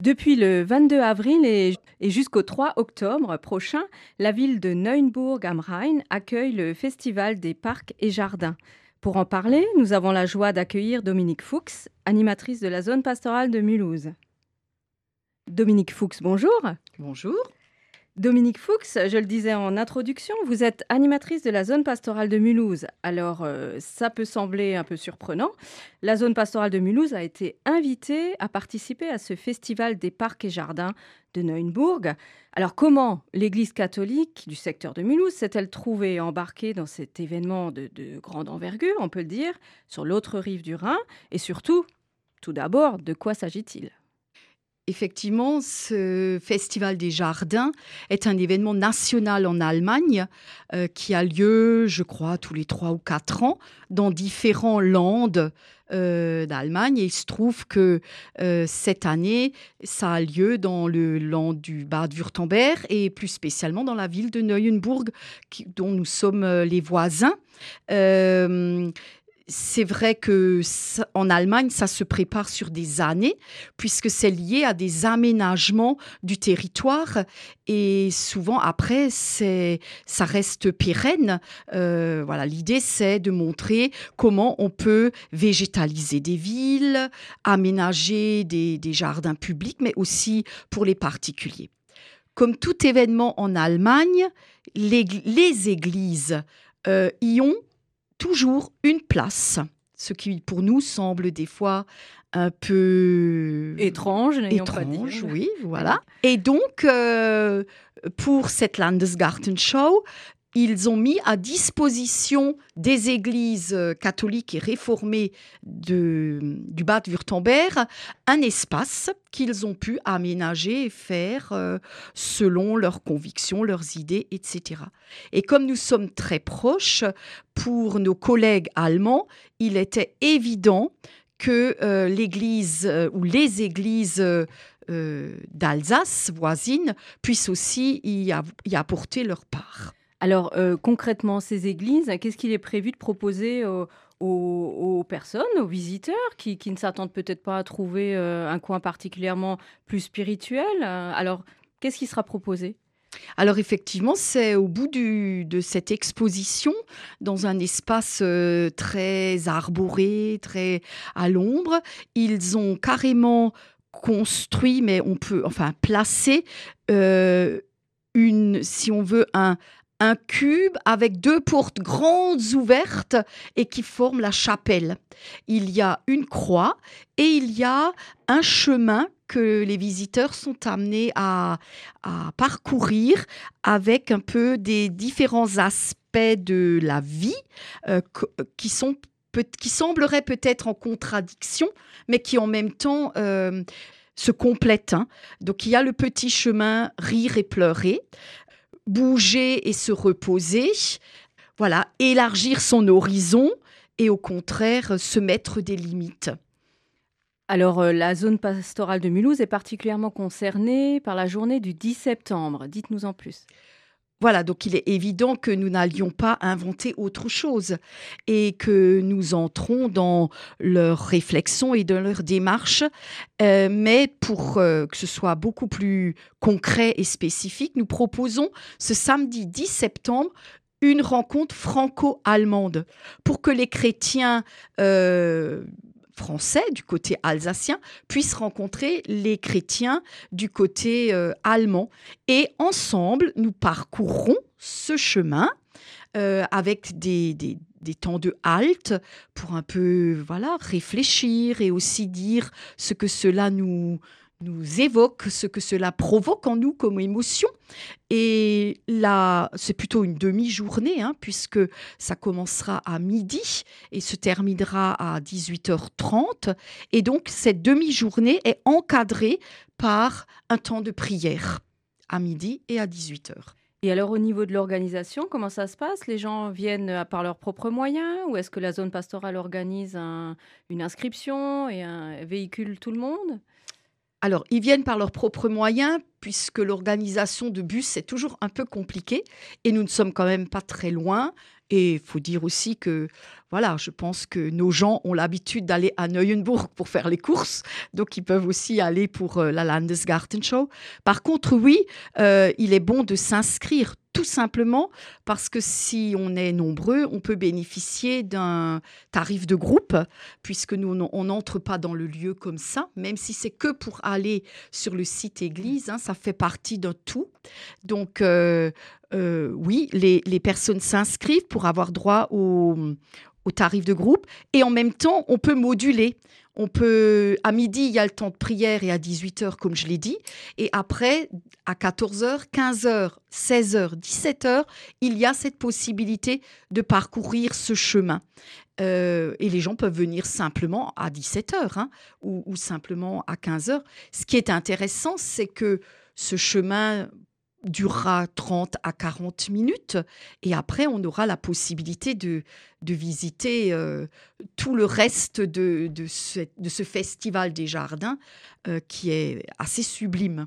Depuis le 22 avril et, jusqu'au 3 octobre prochain, la ville de Neuenburg am Rhein accueille le Festival des parcs et jardins. Pour en parler, nous avons la joie d'accueillir Dominique Fuchs, animatrice de la zone pastorale de Mulhouse. Dominique Fuchs, bonjour. Bonjour. Dominique Fuchs, je le disais en introduction, vous êtes animatrice de la zone pastorale de Mulhouse. Alors, euh, ça peut sembler un peu surprenant. La zone pastorale de Mulhouse a été invitée à participer à ce festival des parcs et jardins de Neuenburg. Alors, comment l'Église catholique du secteur de Mulhouse s'est-elle trouvée embarquée dans cet événement de, de grande envergure, on peut le dire, sur l'autre rive du Rhin? Et surtout, tout d'abord, de quoi s'agit-il? Effectivement, ce Festival des Jardins est un événement national en Allemagne euh, qui a lieu, je crois, tous les trois ou quatre ans dans différents landes euh, d'Allemagne. Et il se trouve que euh, cette année, ça a lieu dans le land du Bade-Württemberg et plus spécialement dans la ville de Neuenburg, dont nous sommes les voisins c'est vrai que en Allemagne, ça se prépare sur des années, puisque c'est lié à des aménagements du territoire. Et souvent, après, c'est, ça reste pérenne. Euh, voilà, l'idée, c'est de montrer comment on peut végétaliser des villes, aménager des, jardins publics, mais aussi pour les particuliers. Comme tout événement en Allemagne, les, églises euh, y ont toujours une place, ce qui pour nous semble des fois un peu étrange, étrange, oui, voilà. Et donc, euh, pour cette Landesgartenshow, ils ont mis à disposition des églises euh, catholiques et réformées de, du Bade-Württemberg un espace qu'ils ont pu aménager et faire euh, selon leurs convictions, leurs idées, etc. Et comme nous sommes très proches, pour nos collègues allemands, il était évident que euh, l'église ou les églises d'Alsace voisines puissent aussi y apporter leur part. Alors euh, concrètement, ces églises, qu'est-ce qu'il est prévu de proposer aux, personnes, aux visiteurs qui, ne s'attendent peut-être pas à trouver euh, un coin particulièrement plus spirituel Alors, qu'est-ce qui sera proposé? Alors effectivement, c'est au bout de cette exposition, dans un espace euh, très arboré, très à l'ombre, ils ont carrément construit, mais on peut, enfin, placer une, si on veut, un, un cube avec deux portes grandes ouvertes et qui forment la chapelle. Il y a une croix et il y a un chemin que les visiteurs sont amenés à, parcourir avec un peu des différents aspects de la vie euh, qui sont qui sembleraient peut-être en contradiction, mais qui en même temps euh, se complètent. Hein. Donc il y a le petit chemin rire et pleurer, bouger et se reposer, voilà, élargir son horizon et au contraire se mettre des limites. Alors, euh, la zone pastorale de Mulhouse est particulièrement concernée par la journée du 10 septembre. Dites-nous en plus. Voilà, donc il est évident que nous n'allions pas inventer autre chose et que nous entrons dans leur réflexion et dans leur démarche. Euh, mais pour euh, que ce soit beaucoup plus concret et spécifique, nous proposons ce samedi 10 septembre une rencontre franco-allemande pour que les chrétiens euh, français du côté alsacien puissent rencontrer les chrétiens du côté euh, allemand. Et ensemble, nous parcourrons ce chemin euh, avec des, des, des, temps de halte pour un peu voilà réfléchir et aussi dire ce que cela nous, nous évoque, ce que cela provoque en nous comme émotion. Et là, c'est plutôt une demi-journée, hein, puisque ça commencera à midi et se terminera à 18h30. Et donc, cette demi-journée est encadrée par un temps de prière à midi et à 18h. Et alors au niveau de l'organisation, comment ça se passe? Les gens viennent par leurs propres moyens ou est-ce que la zone pastorale organise une inscription et un véhicule tout le monde? Alors, ils viennent par leurs propres moyens puisque l'organisation de bus, c'est toujours un peu compliqué. Et nous ne sommes quand même pas très loin. Et il faut dire aussi que, voilà, je pense que nos gens ont l'habitude d'aller à Neuenburg pour faire les courses, donc ils peuvent aussi aller pour euh, la Landesgartenshow. Par contre, oui, euh, il est bon de s'inscrire tout simplement parce que si on est nombreux, on peut bénéficier d'un tarif de groupe, puisque nous, on n'entre pas dans le lieu comme ça, même si c'est que pour aller sur le site église, hein, ça fait partie d'un tout. Donc, euh, euh, oui, les, personnes s'inscrivent pour avoir droit au, au tarif de groupe et en même temps, on peut moduler. On peut, à midi, il y a le temps de prière et à 18h, comme je l'ai dit. Et après, à 14h, 15h, 16h, 17h, il y a cette possibilité de parcourir ce chemin. Euh, et les gens peuvent venir simplement à 17h hein, ou, ou, simplement à 15h. Ce qui est intéressant, c'est que ce chemin durera 30 à 40 minutes et après on aura la possibilité de, de visiter euh, tout le reste de, ce, festival des jardins euh, qui est assez sublime.